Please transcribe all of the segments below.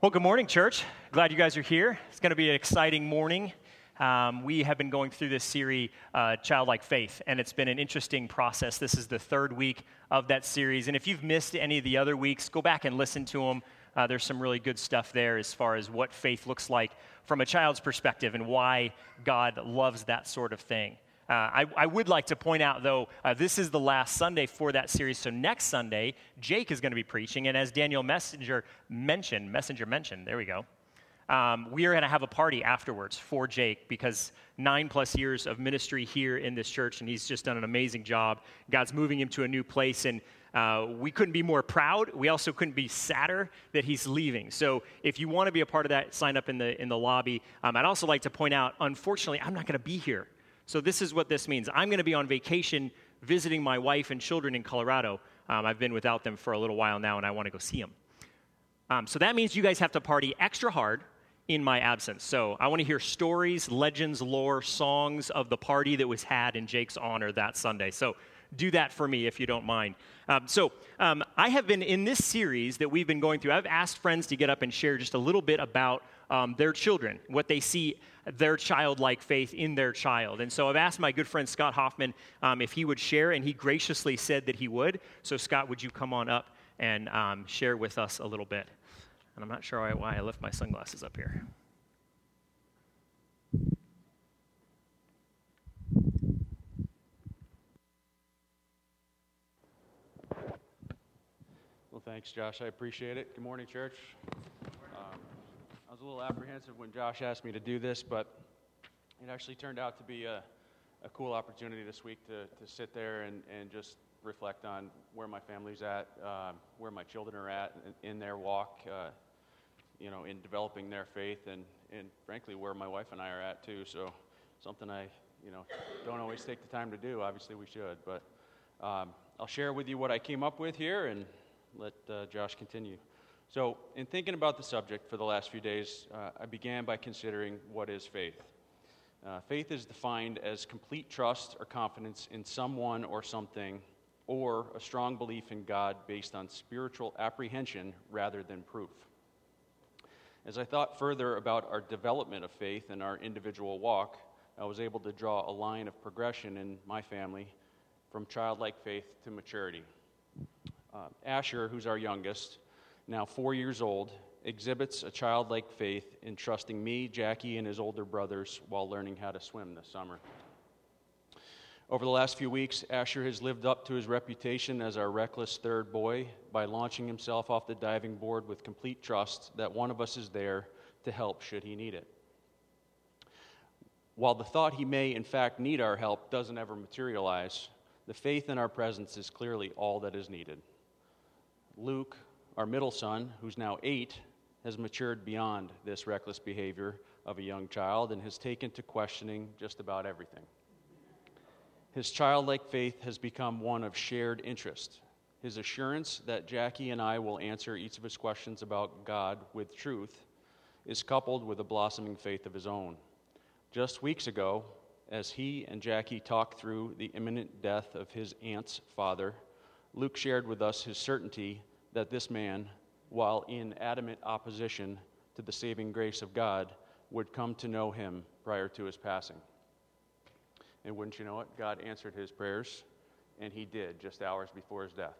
Well, good morning, church. Glad you guys are here. It's going to be an exciting morning. Um, we have been going through this series, uh, Childlike Faith, and it's been an interesting process. This is the third week of that series. And if you've missed any of the other weeks, go back and listen to them. Uh, there's some really good stuff there as far as what faith looks like from a child's perspective and why God loves that sort of thing. Uh, I, I, would like to point out, though, uh, this is the last Sunday for that series. So next Sunday, Jake is going to be preaching, and as Daniel Messenger mentioned, Messenger mentioned, there we go. Um, we are going to have a party afterwards for Jake because nine plus years of ministry here in this church, and he's just done an amazing job. God's moving him to a new place, and uh, we couldn't be more proud. We also couldn't be sadder that he's leaving. So if you want to be a part of that, sign up in the in the lobby. Um, I'd also like to point out, unfortunately, I'm not going to be here so, this is what this means I'm going to be on vacation visiting my wife and children in Colorado. Um, I've been without them for a little while now, and I want to go see them. Um, so, that means you guys have to party extra hard in my absence. So, I want to hear stories, legends, lore, songs of the party that was had in Jake's honor that Sunday. So, do that for me if you don't mind. Um, so, um, I have been in this series that we've been going through, I've asked friends to get up and share just a little bit about um, their children, what they see their childlike faith in their child. And so I've asked my good friend Scott Hoffman um, if he would share, and he graciously said that he would. So, Scott, would you come on up and um, share with us a little bit? And I'm not sure why, why I left my sunglasses up here. Well, thanks, Josh. I appreciate it. Good morning, church. I was a little apprehensive when Josh asked me to do this, but it actually turned out to be a, a cool opportunity this week to, to sit there and, and just reflect on where my family's at, uh, where my children are at in, in their walk, uh, you know, in developing their faith, and, and frankly, where my wife and I are at too. So, something I, you know, don't always take the time to do. Obviously, we should, but um, I'll share with you what I came up with here and let uh, Josh continue. So, in thinking about the subject for the last few days, uh, I began by considering what is faith. Uh, faith is defined as complete trust or confidence in someone or something, or a strong belief in God based on spiritual apprehension rather than proof. As I thought further about our development of faith and our individual walk, I was able to draw a line of progression in my family from childlike faith to maturity. Uh, Asher, who's our youngest, now four years old, exhibits a childlike faith in trusting me, Jackie, and his older brothers while learning how to swim this summer. Over the last few weeks, Asher has lived up to his reputation as our reckless third boy by launching himself off the diving board with complete trust that one of us is there to help should he need it. While the thought he may, in fact, need our help doesn't ever materialize, the faith in our presence is clearly all that is needed. Luke, our middle son, who's now eight, has matured beyond this reckless behavior of a young child and has taken to questioning just about everything. His childlike faith has become one of shared interest. His assurance that Jackie and I will answer each of his questions about God with truth is coupled with a blossoming faith of his own. Just weeks ago, as he and Jackie talked through the imminent death of his aunt's father, Luke shared with us his certainty that this man, while in adamant opposition to the saving grace of God, would come to know him prior to his passing. And wouldn't you know it, God answered his prayers, and he did just hours before his death.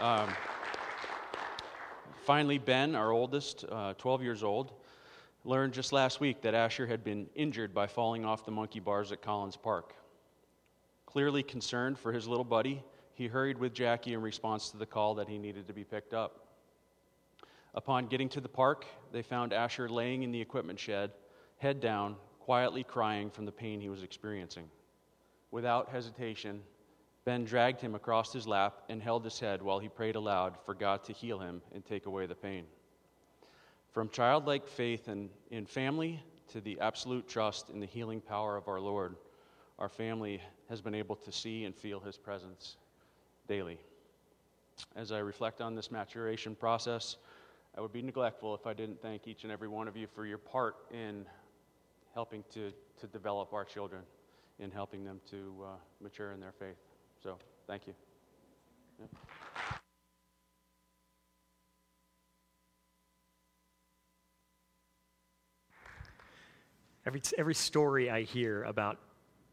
Um, finally, Ben, our oldest, uh, 12 years old, learned just last week that Asher had been injured by falling off the monkey bars at Collins Park. Clearly concerned for his little buddy, he hurried with Jackie in response to the call that he needed to be picked up. Upon getting to the park, they found Asher laying in the equipment shed, head down, quietly crying from the pain he was experiencing. Without hesitation, Ben dragged him across his lap and held his head while he prayed aloud for God to heal him and take away the pain. From childlike faith in, in family to the absolute trust in the healing power of our Lord, our family has been able to see and feel his presence daily. As I reflect on this maturation process, I would be neglectful if I didn't thank each and every one of you for your part in helping to, to develop our children, in helping them to uh, mature in their faith. So, thank you. Yep. Every, every story I hear about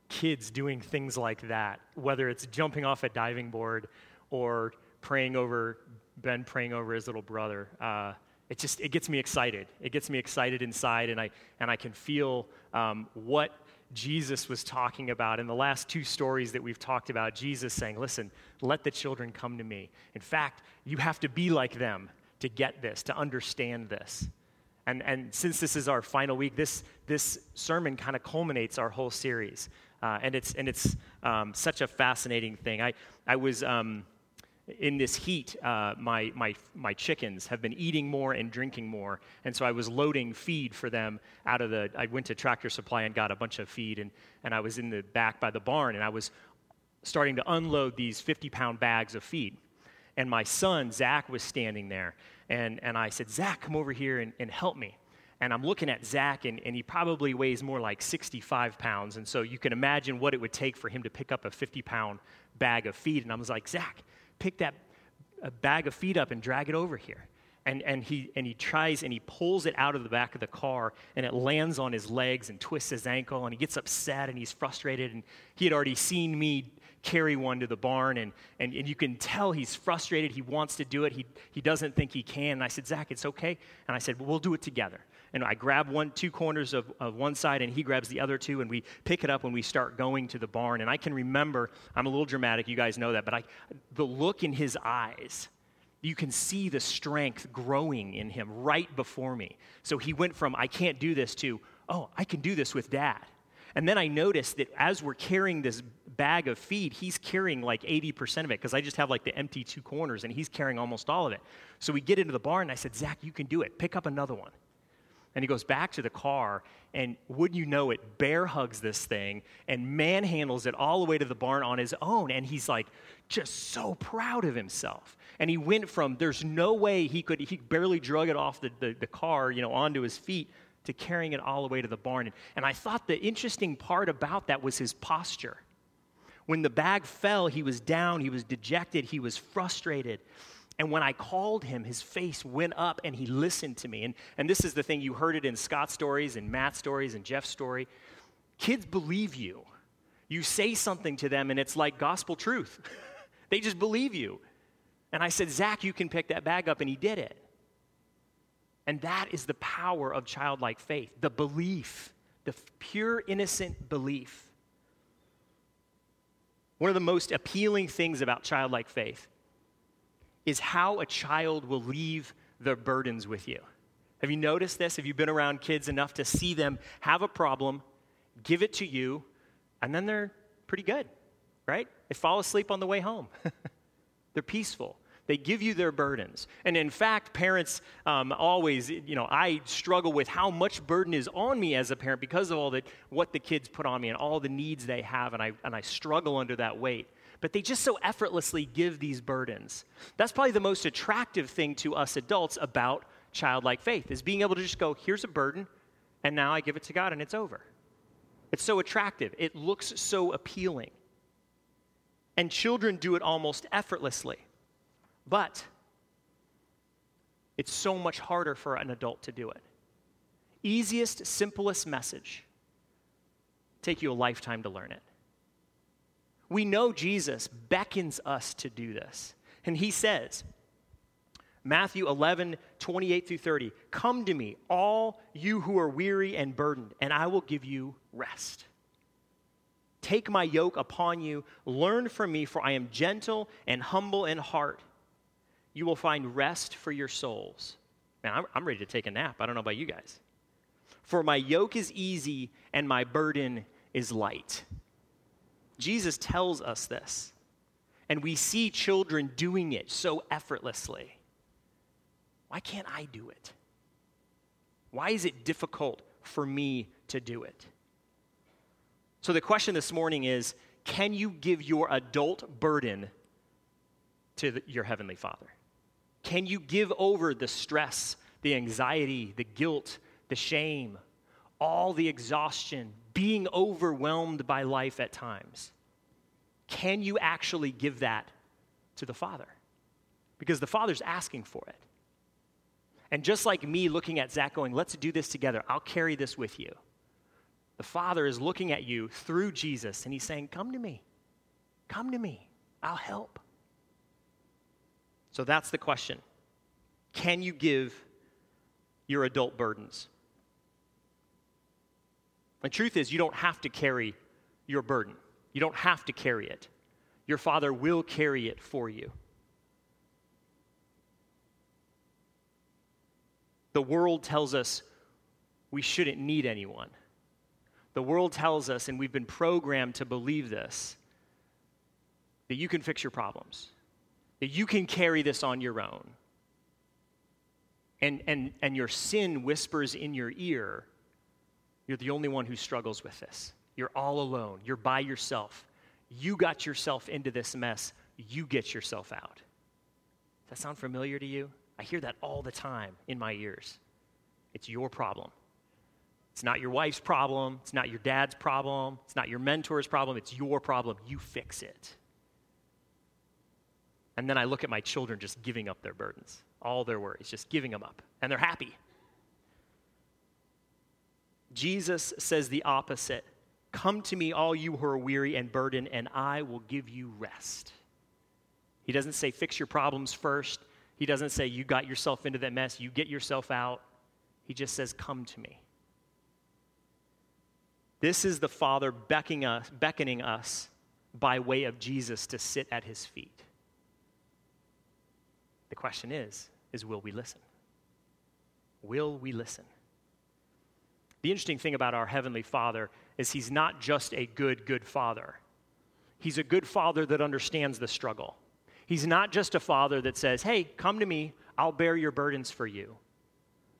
kids doing things like that, whether it's jumping off a diving board or praying over, Ben praying over his little brother, uh, it just it gets me excited. It gets me excited inside, and I, and I can feel um, what Jesus was talking about in the last two stories that we've talked about. Jesus saying, Listen, let the children come to me. In fact, you have to be like them to get this, to understand this. And, and since this is our final week, this, this sermon kind of culminates our whole series. Uh, and it's, and it's um, such a fascinating thing. I, I was um, in this heat, uh, my, my, my chickens have been eating more and drinking more. And so I was loading feed for them out of the, I went to Tractor Supply and got a bunch of feed. And, and I was in the back by the barn and I was starting to unload these 50 pound bags of feed. And my son, Zach, was standing there. And, and I said, Zach, come over here and, and help me. And I'm looking at Zach, and, and he probably weighs more like 65 pounds. And so you can imagine what it would take for him to pick up a 50 pound bag of feed. And I was like, Zach, pick that bag of feed up and drag it over here. And, and, he, and he tries and he pulls it out of the back of the car and it lands on his legs and twists his ankle and he gets upset and he's frustrated and he had already seen me carry one to the barn, and, and, and you can tell he's frustrated. He wants to do it, he, he doesn't think he can. And I said, Zach, it's okay. And I said, well, we'll do it together. And I grab one, two corners of, of one side, and he grabs the other two, and we pick it up when we start going to the barn. And I can remember, I'm a little dramatic, you guys know that, but I, the look in his eyes, you can see the strength growing in him right before me. So he went from, I can't do this, to, oh, I can do this with dad. And then I noticed that as we're carrying this bag of feed, he's carrying like 80% of it because I just have like the empty two corners and he's carrying almost all of it. So we get into the barn and I said, Zach, you can do it. Pick up another one. And he goes back to the car, and wouldn't you know it, bear hugs this thing and manhandles it all the way to the barn on his own. And he's like, just so proud of himself. And he went from there's no way he could, he barely drug it off the, the, the car, you know, onto his feet to carrying it all the way to the barn. And I thought the interesting part about that was his posture. When the bag fell, he was down, he was dejected, he was frustrated. And when I called him, his face went up and he listened to me. And, and this is the thing you heard it in Scott's stories and Matt's stories and Jeff's story. Kids believe you. You say something to them and it's like gospel truth. they just believe you. And I said, Zach, you can pick that bag up. And he did it. And that is the power of childlike faith the belief, the pure, innocent belief. One of the most appealing things about childlike faith is how a child will leave their burdens with you. Have you noticed this? Have you been around kids enough to see them have a problem, give it to you, and then they're pretty good, right? They fall asleep on the way home. they're peaceful. They give you their burdens. And in fact, parents um, always, you know, I struggle with how much burden is on me as a parent because of all the, what the kids put on me and all the needs they have, and I, and I struggle under that weight. But they just so effortlessly give these burdens. That's probably the most attractive thing to us adults about childlike faith, is being able to just go, here's a burden, and now I give it to God, and it's over. It's so attractive. It looks so appealing. And children do it almost effortlessly. But it's so much harder for an adult to do it. Easiest, simplest message. Take you a lifetime to learn it. We know Jesus beckons us to do this. And he says, Matthew 11, 28 through 30, Come to me, all you who are weary and burdened, and I will give you rest. Take my yoke upon you, learn from me, for I am gentle and humble in heart you will find rest for your souls. Man, I'm, I'm ready to take a nap. I don't know about you guys. For my yoke is easy and my burden is light. Jesus tells us this, and we see children doing it so effortlessly. Why can't I do it? Why is it difficult for me to do it? So, the question this morning is can you give your adult burden to the, your Heavenly Father? Can you give over the stress, the anxiety, the guilt, the shame, all the exhaustion, being overwhelmed by life at times? Can you actually give that to the Father? Because the Father's asking for it. And just like me looking at Zach going, let's do this together, I'll carry this with you. The Father is looking at you through Jesus and He's saying, Come to me. Come to me. I'll help. So that's the question. Can you give your adult burdens? The truth is, you don't have to carry your burden. You don't have to carry it. Your Father will carry it for you. The world tells us we shouldn't need anyone. The world tells us, and we've been programmed to believe this, that you can fix your problems, that you can carry this on your own. And, and, and your sin whispers in your ear, you're the only one who struggles with this. You're all alone. You're by yourself. You got yourself into this mess. You get yourself out. Does that sound familiar to you? I hear that all the time in my ears. It's your problem. It's not your wife's problem. It's not your dad's problem. It's not your mentor's problem. It's your problem. You fix it. And then I look at my children just giving up their burdens, all their worries, just giving them up. And they're happy. Jesus says the opposite Come to me, all you who are weary and burdened, and I will give you rest. He doesn't say fix your problems first. He doesn't say you got yourself into that mess, you get yourself out. He just says, Come to me. This is the Father beckoning us, beckoning us by way of Jesus to sit at his feet. The question is, is will we listen? Will we listen? The interesting thing about our Heavenly Father is He's not just a good, good Father. He's a good Father that understands the struggle. He's not just a Father that says, hey, come to me, I'll bear your burdens for you.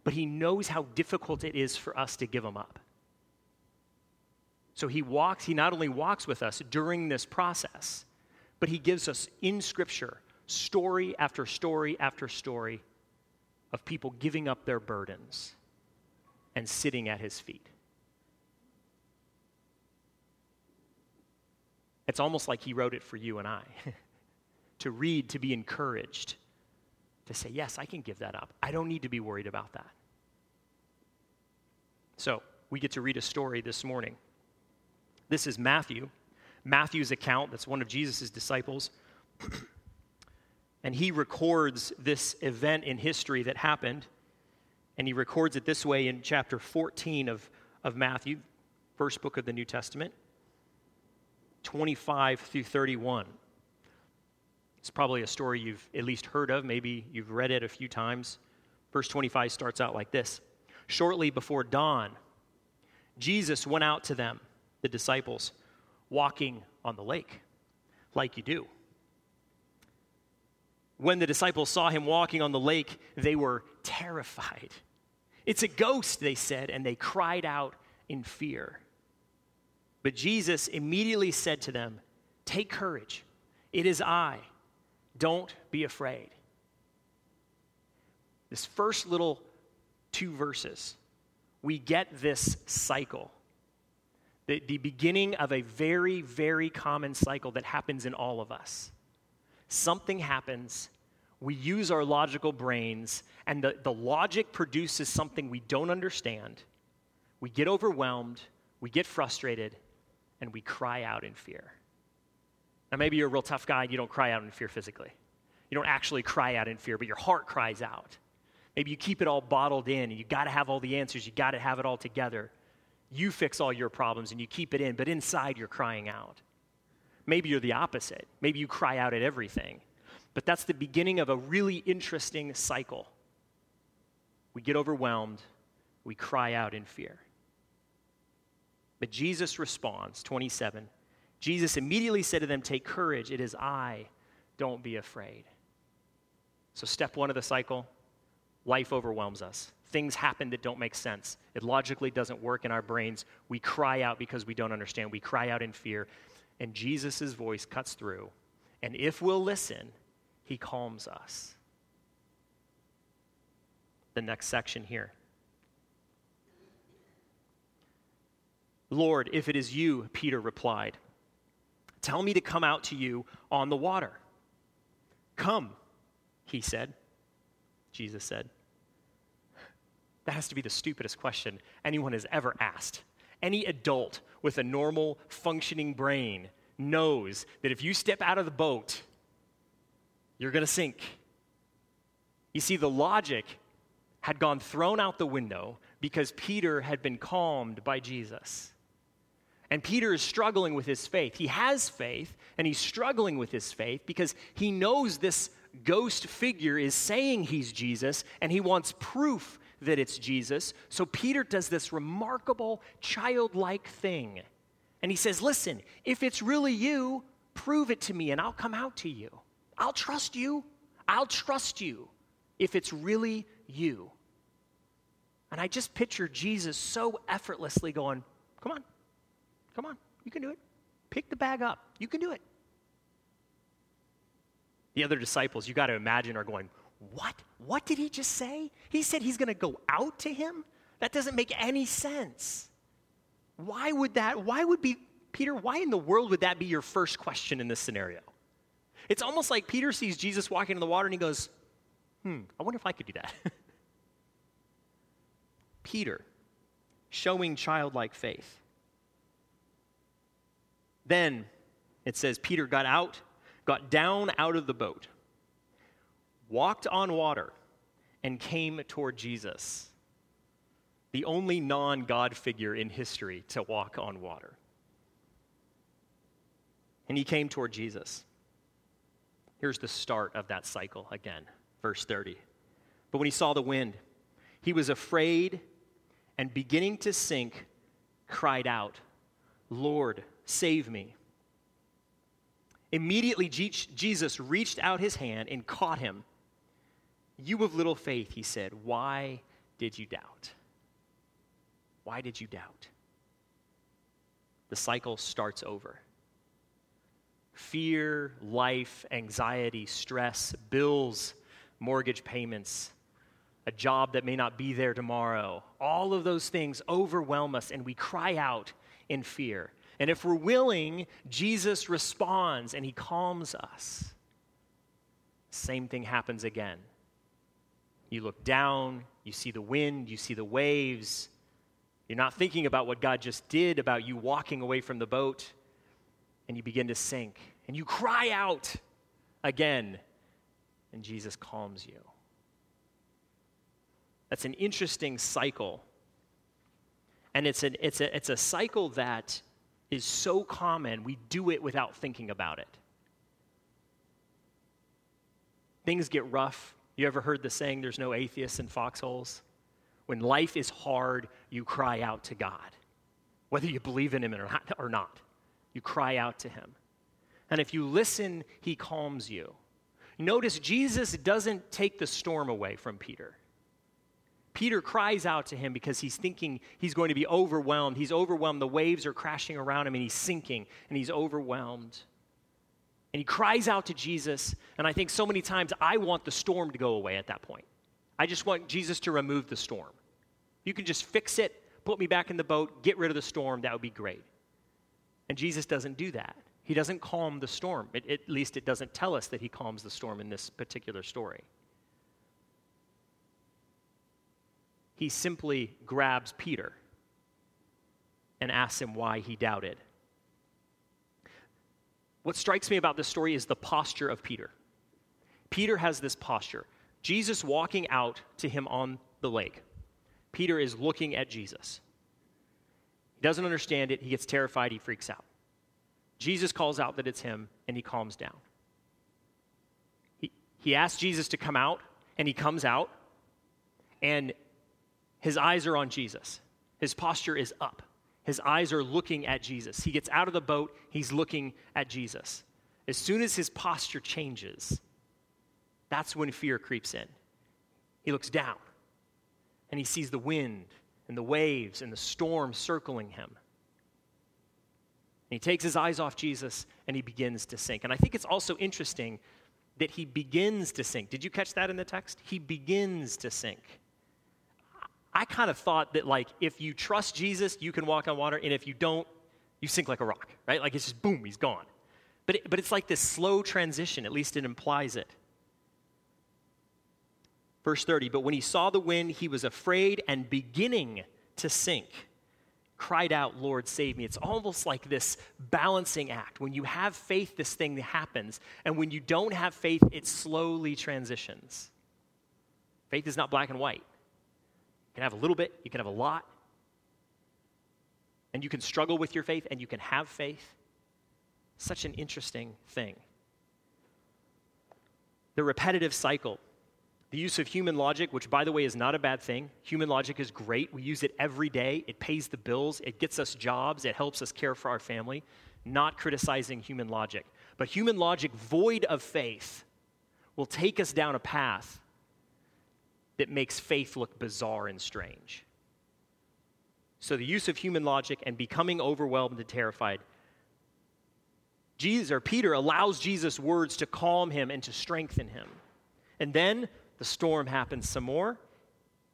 But He knows how difficult it is for us to give them up. So He walks, He not only walks with us during this process, but He gives us in Scripture story after story after story of people giving up their burdens and sitting at his feet. It's almost like he wrote it for you and I to read, to be encouraged, to say, Yes, I can give that up. I don't need to be worried about that. So, we get to read a story this morning. This is Matthew, Matthew's account, that's one of Jesus' disciples. And he records this event in history that happened. And he records it this way in chapter 14 of, of Matthew, first book of the New Testament, 25 through 31. It's probably a story you've at least heard of. Maybe you've read it a few times. Verse 25 starts out like this Shortly before dawn, Jesus went out to them, the disciples, walking on the lake, like you do. When the disciples saw him walking on the lake, they were terrified. It's a ghost, they said, and they cried out in fear. But Jesus immediately said to them, Take courage. It is I. Don't be afraid. This first little two verses, we get this cycle. The, the beginning of a very, very common cycle that happens in all of us something happens, we use our logical brains, and the, the logic produces something we don't understand. We get overwhelmed, we get frustrated, and we cry out in fear. Now, maybe you're a real tough guy and you don't cry out in fear physically. You don't actually cry out in fear, but your heart cries out. Maybe you keep it all bottled in and you got to have all the answers, you got to have it all together. You fix all your problems and you keep it in, but inside you're crying out. Maybe you're the opposite. Maybe you cry out at everything. But that's the beginning of a really interesting cycle. We get overwhelmed, we cry out in fear. But Jesus responds, 27. Jesus immediately said to them, Take courage, it is I, don't be afraid. So, step one of the cycle life overwhelms us. Things happen that don't make sense. It logically doesn't work in our brains. We cry out because we don't understand. We cry out in fear and Jesus' voice cuts through. And if we'll listen, he calms us. The next section here. Lord, if it is you, Peter replied, tell me to come out to you on the water. Come, he said. Jesus said. That has to be the stupidest question anyone has ever asked any adult with a normal functioning brain knows that if you step out of the boat, you're going to sink. You see, the logic had gone thrown out the window because Peter had been calmed by Jesus. And Peter is struggling with his faith. He has faith, and he's struggling with his faith because he knows this ghost figure is saying he's Jesus, and he wants proof that it's Jesus. So Peter does this remarkable childlike thing. And he says, Listen, if it's really you, prove it to me, and I'll come out to you. I'll trust you. I'll trust you if it's really you. And I just picture Jesus so effortlessly going, Come on, come on, you can do it. Pick the bag up. You can do it. The other disciples, you got to imagine, are going, What? What did he just say? He said he's going to go out to him? That doesn't make any sense. Why would that, why would be, Peter, why in the world would that be your first question in this scenario? It's almost like Peter sees Jesus walking in the water and he goes, Hmm, I wonder if I could do that. Peter, showing childlike faith. Then it says Peter got out, got down out of the boat, walked on water, and came toward Jesus, the only non God figure in history to walk on water. And he came toward Jesus. Here's the start of that cycle again, verse 30. But when he saw the wind, he was afraid and beginning to sink, cried out, Lord, save me. Immediately, Jesus reached out his hand and caught him. You of little faith, he said, why did you doubt? Why did you doubt? The cycle starts over. Fear, life, anxiety, stress, bills, mortgage payments, a job that may not be there tomorrow. All of those things overwhelm us and we cry out in fear. And if we're willing, Jesus responds and he calms us. Same thing happens again. You look down, you see the wind, you see the waves. You're not thinking about what God just did, about you walking away from the boat, and you begin to sink. And you cry out again, and Jesus calms you. That's an interesting cycle. And it's, an, it's, a, it's a cycle that is so common, we do it without thinking about it. Things get rough. You ever heard the saying, there's no atheists in foxholes? When life is hard, you cry out to God, whether you believe in Him or not. You cry out to Him. And if you listen, He calms you. Notice Jesus doesn't take the storm away from Peter. Peter cries out to him because he's thinking he's going to be overwhelmed. He's overwhelmed. The waves are crashing around him and he's sinking and he's overwhelmed. And he cries out to Jesus. And I think so many times I want the storm to go away at that point. I just want Jesus to remove the storm. You can just fix it, put me back in the boat, get rid of the storm. That would be great. And Jesus doesn't do that. He doesn't calm the storm. It, at least it doesn't tell us that he calms the storm in this particular story. he simply grabs Peter and asks him why he doubted. What strikes me about this story is the posture of Peter. Peter has this posture. Jesus walking out to him on the lake. Peter is looking at Jesus. He doesn't understand it. He gets terrified. He freaks out. Jesus calls out that it's him, and he calms down. He, he asks Jesus to come out, and he comes out. And his eyes are on Jesus. His posture is up. His eyes are looking at Jesus. He gets out of the boat, he's looking at Jesus. As soon as his posture changes, that's when fear creeps in. He looks down and he sees the wind and the waves and the storm circling him. And he takes his eyes off Jesus and he begins to sink. And I think it's also interesting that he begins to sink. Did you catch that in the text? He begins to sink. I kind of thought that, like, if you trust Jesus, you can walk on water, and if you don't, you sink like a rock, right? Like, it's just boom, he's gone. But, it, but it's like this slow transition, at least it implies it. Verse 30 But when he saw the wind, he was afraid and beginning to sink. cried out, Lord, save me. It's almost like this balancing act. When you have faith, this thing happens. And when you don't have faith, it slowly transitions. Faith is not black and white. You can have a little bit, you can have a lot. And you can struggle with your faith, and you can have faith. Such an interesting thing. The repetitive cycle the use of human logic, which, by the way, is not a bad thing. Human logic is great. We use it every day. It pays the bills, it gets us jobs, it helps us care for our family. Not criticizing human logic. But human logic, void of faith, will take us down a path that makes faith look bizarre and strange. So, the use of human logic and becoming overwhelmed and terrified. Jesus or Peter allows Jesus' words to calm him and to strengthen him. And then the storm happens some more.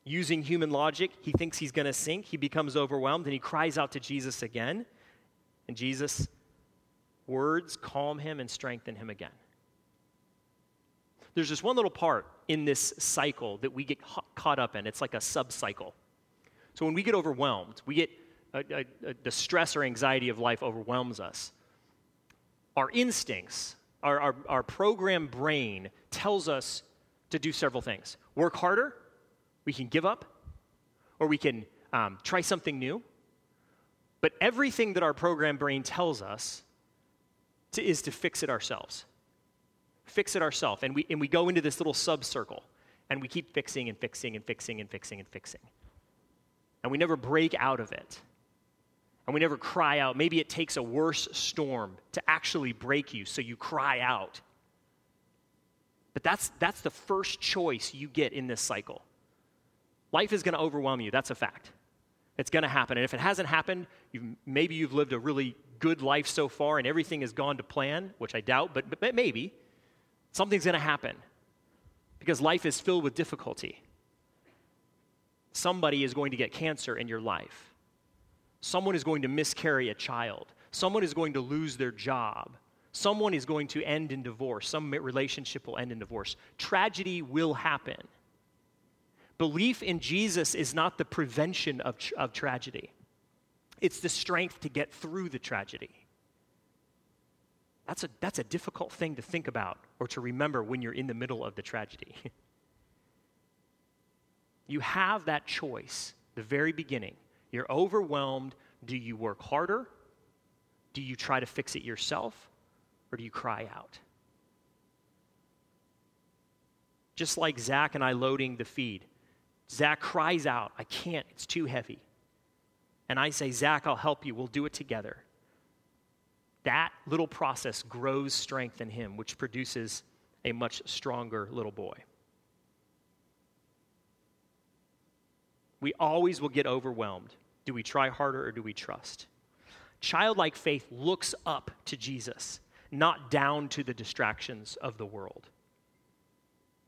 Using human logic, he thinks he's going to sink. He becomes overwhelmed and he cries out to Jesus again. And Jesus' words calm him and strengthen him again. There's just one little part in this cycle that we get caught up in. It's like a sub cycle. So when we get overwhelmed, we get a, a, a, the stress or anxiety of life overwhelms us. Our instincts, our, our, our programmed brain tells us to do several things work harder, we can give up, or we can um, try something new. But everything that our program brain tells us to, is to fix it ourselves. Fix it ourselves. And we, and we go into this little sub circle and we keep fixing and fixing and fixing and fixing and fixing. And we never break out of it. And we never cry out. Maybe it takes a worse storm to actually break you, so you cry out but that's, that's the first choice you get in this cycle. Life is going to overwhelm you. That's a fact. It's going to happen. And if it hasn't happened, you've, maybe you've lived a really good life so far and everything has gone to plan, which I doubt, but, but maybe. Something's going to happen because life is filled with difficulty. Somebody is going to get cancer in your life. Someone is going to miscarry a child. Someone is going to lose their job. Someone is going to end in divorce. Some relationship will end in divorce. Tragedy will happen. Belief in Jesus is not the prevention of, of tragedy, it's the strength to get through the tragedy. That's a, that's a difficult thing to think about or to remember when you're in the middle of the tragedy. you have that choice, the very beginning. You're overwhelmed. Do you work harder? Do you try to fix it yourself? or do you cry out? Just like Zach and I loading the feed. Zach cries out, I can't, it's too heavy. And I say, Zach, I'll help you, we'll do it together. That little process grows strength in him, which produces a much stronger little boy. We always will get overwhelmed. Do we try harder or do we trust? Childlike faith looks up to Jesus not down to the distractions of the world.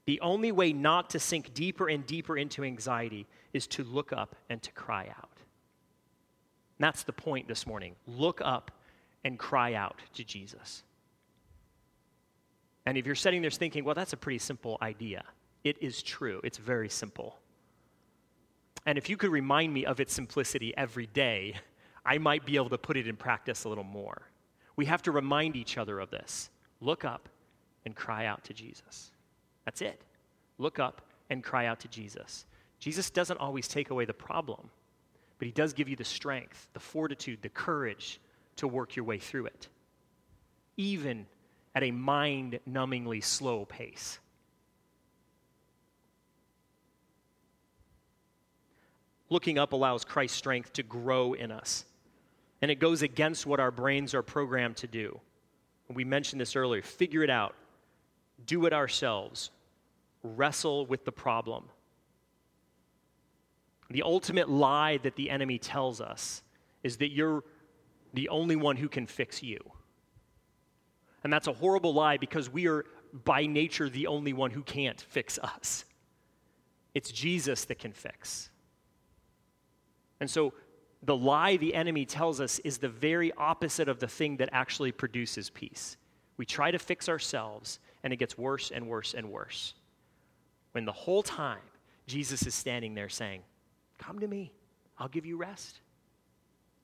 The only way not to sink deeper and deeper into anxiety is to look up and to cry out. And that's the point this morning. Look up and cry out to Jesus. And if you're sitting there thinking, well, that's a pretty simple idea, it is true. It's very simple. And if you could remind me of its simplicity every day, I might be able to put it in practice a little more. We have to remind each other of this. Look up and cry out to Jesus. That's it. Look up and cry out to Jesus. Jesus doesn't always take away the problem, but he does give you the strength, the fortitude, the courage to work your way through it, even at a mind numbingly slow pace. Looking up allows Christ's strength to grow in us and it goes against what our brains are programmed to do. We mentioned this earlier figure it out, do it ourselves, wrestle with the problem. The ultimate lie that the enemy tells us is that you're the only one who can fix you. And that's a horrible lie because we are, by nature, the only one who can't fix us. It's Jesus that can fix. And so the lie the enemy tells us is the very opposite of the thing that actually produces peace. We try to fix ourselves, and it gets worse and worse and worse. When the whole time, Jesus is standing there saying, Come to me, I'll give you rest.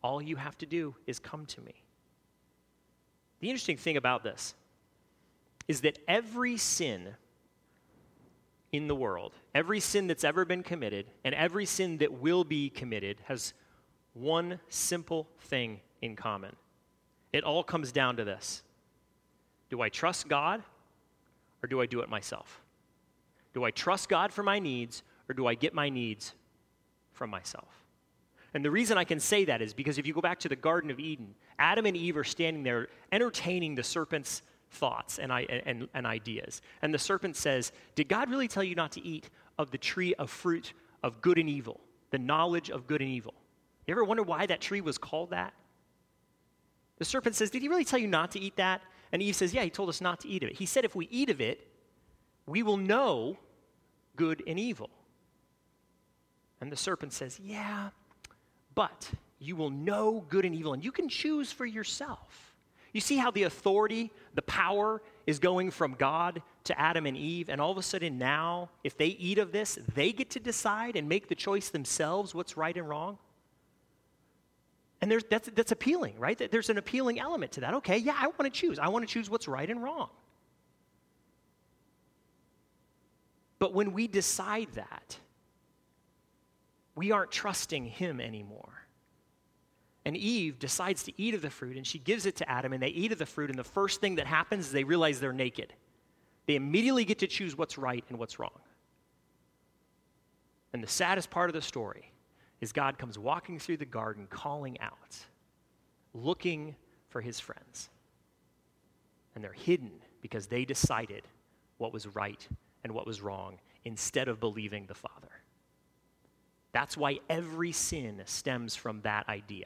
All you have to do is come to me. The interesting thing about this is that every sin in the world, every sin that's ever been committed, and every sin that will be committed has one simple thing in common. It all comes down to this Do I trust God or do I do it myself? Do I trust God for my needs or do I get my needs from myself? And the reason I can say that is because if you go back to the Garden of Eden, Adam and Eve are standing there entertaining the serpent's thoughts and, and, and ideas. And the serpent says, Did God really tell you not to eat of the tree of fruit of good and evil, the knowledge of good and evil? You ever wonder why that tree was called that? The serpent says, Did he really tell you not to eat that? And Eve says, Yeah, he told us not to eat of it. He said, If we eat of it, we will know good and evil. And the serpent says, Yeah, but you will know good and evil, and you can choose for yourself. You see how the authority, the power is going from God to Adam and Eve, and all of a sudden now, if they eat of this, they get to decide and make the choice themselves what's right and wrong? And there's, that's, that's appealing, right? There's an appealing element to that. Okay, yeah, I want to choose. I want to choose what's right and wrong. But when we decide that, we aren't trusting Him anymore. And Eve decides to eat of the fruit, and she gives it to Adam, and they eat of the fruit, and the first thing that happens is they realize they're naked. They immediately get to choose what's right and what's wrong. And the saddest part of the story is God comes walking through the garden calling out, looking for his friends. And they're hidden because they decided what was right and what was wrong instead of believing the Father. That's why every sin stems from that idea.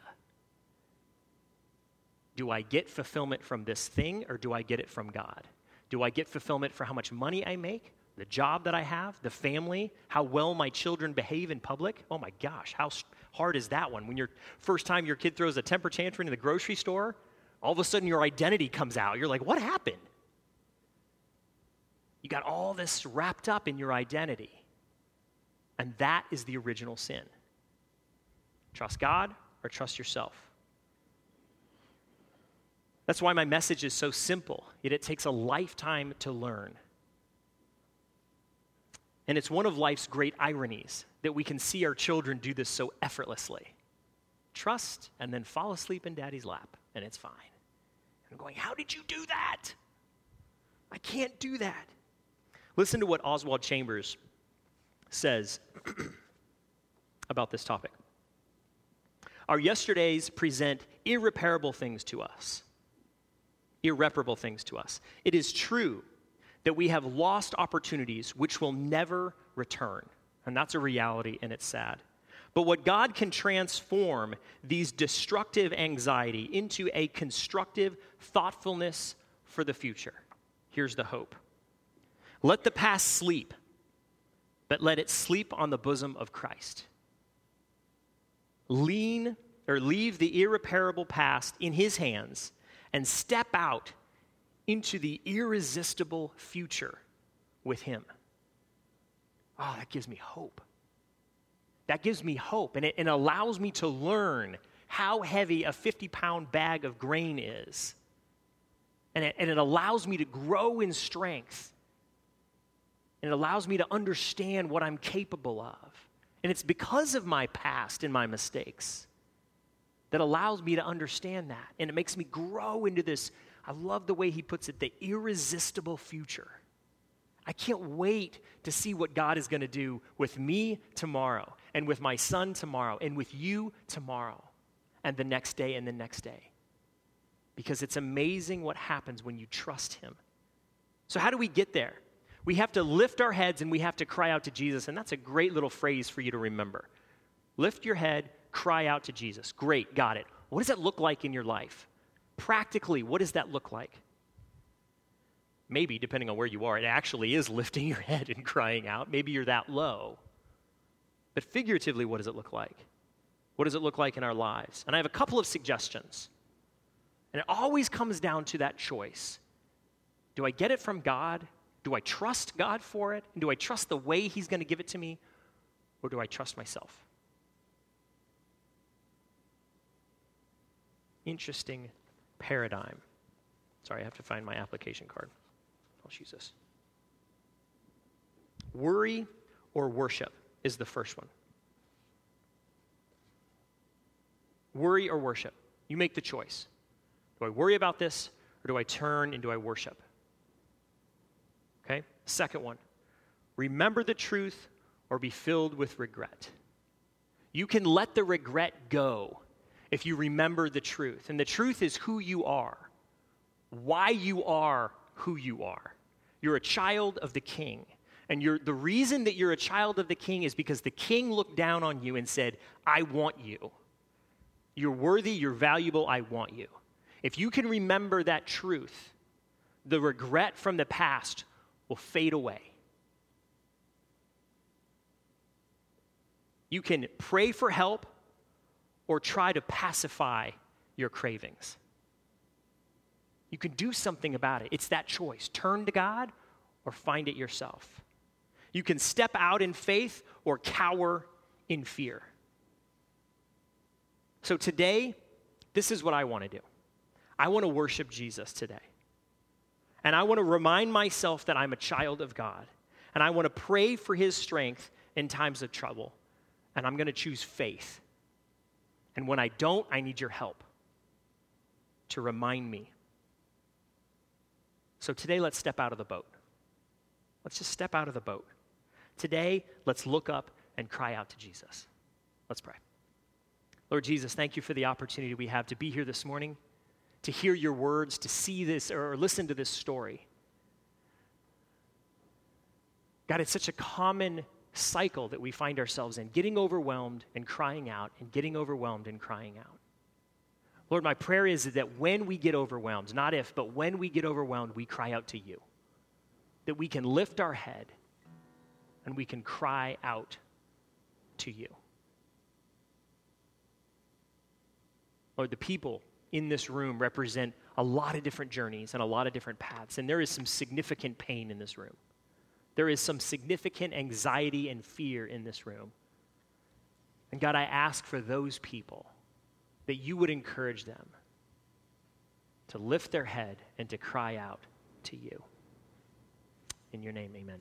Do I get fulfillment from this thing or do I get it from God? Do I get fulfillment for how much money I make the job that I have, the family, how well my children behave in public. Oh my gosh, how hard is that one? When your first time your kid throws a temper tantrum in the grocery store, all of a sudden your identity comes out. You're like, what happened? You got all this wrapped up in your identity. And that is the original sin. Trust God or trust yourself. That's why my message is so simple, yet it takes a lifetime to learn. And it's one of life's great ironies that we can see our children do this so effortlessly. Trust and then fall asleep in daddy's lap, and it's fine. I'm going, How did you do that? I can't do that. Listen to what Oswald Chambers says about this topic. Our yesterdays present irreparable things to us. Irreparable things to us. It is true that we have lost opportunities which will never return. And that's a reality, and it's sad. But what God can transform these destructive anxiety into a constructive thoughtfulness for the future. Here's the hope let the past sleep, but let it sleep on the bosom of Christ. Lean or leave the irreparable past in his hands and step out into the irresistible future with Him. Oh, that gives me hope. That gives me hope, and it, allows me to learn how heavy a 50 pound bag of grain is. And it, and it allows me to grow in strength. And it allows me to understand what I'm capable of. And it's because of my past and my mistakes that allows me to understand that. And it makes me grow into this I love the way he puts it the irresistible future. I can't wait to see what God is going to do with me tomorrow, and with my son tomorrow, and with you tomorrow, and the next day, and the next day. Because it's amazing what happens when you trust him. So, how do we get there? We have to lift our heads and we have to cry out to Jesus, and that's a great little phrase for you to remember. Lift your head, cry out to Jesus. Great, got it. What does that look like in your life? Practically, what does that look like? Maybe, depending on where you are, it actually is lifting your head and crying out. Maybe you're that low. But figuratively, what does it look like? What does it look like in our lives? And I have a couple of suggestions. And it always comes down to that choice. Do I get it from God? Do I trust God for it? And do I trust the way He's going to give it to me? Or do I trust myself? interesting paradigm. Sorry, I have to find my application card. I'll this. Worry or worship is the first one. Worry or worship. You make the choice. Do I worry about this or do I turn and do I worship? Okay? Second one. Remember the truth or be filled with regret. You can let the regret go if you remember the truth. And the truth is who you are, why you are who you are. You're a child of the king. And you're, the reason that you're a child of the king is because the king looked down on you and said, I want you. You're worthy, you're valuable, I want you. If you can remember that truth, the regret from the past will fade away. You can pray for help or try to pacify your cravings. You can do something about it. It's that choice turn to God or find it yourself. You can step out in faith or cower in fear. So today, this is what I want to do I want to worship Jesus today. And I want to remind myself that I'm a child of God. And I want to pray for his strength in times of trouble. And I'm going to choose faith. And when I don't, I need your help to remind me. So today, let's step out of the boat. Let's just step out of the boat. Today, let's look up and cry out to Jesus. Let's pray. Lord Jesus, thank you for the opportunity we have to be here this morning, to hear your words, to see this or listen to this story. God, it's such a common cycle that we find ourselves in getting overwhelmed and crying out, and getting overwhelmed and crying out. Lord, my prayer is that when we get overwhelmed, not if, but when we get overwhelmed, we cry out to you. That we can lift our head and we can cry out to you. Lord, the people in this room represent a lot of different journeys and a lot of different paths, and there is some significant pain in this room. There is some significant anxiety and fear in this room. And God, I ask for those people that you would encourage them to lift their head and to cry out to you. In your name, amen.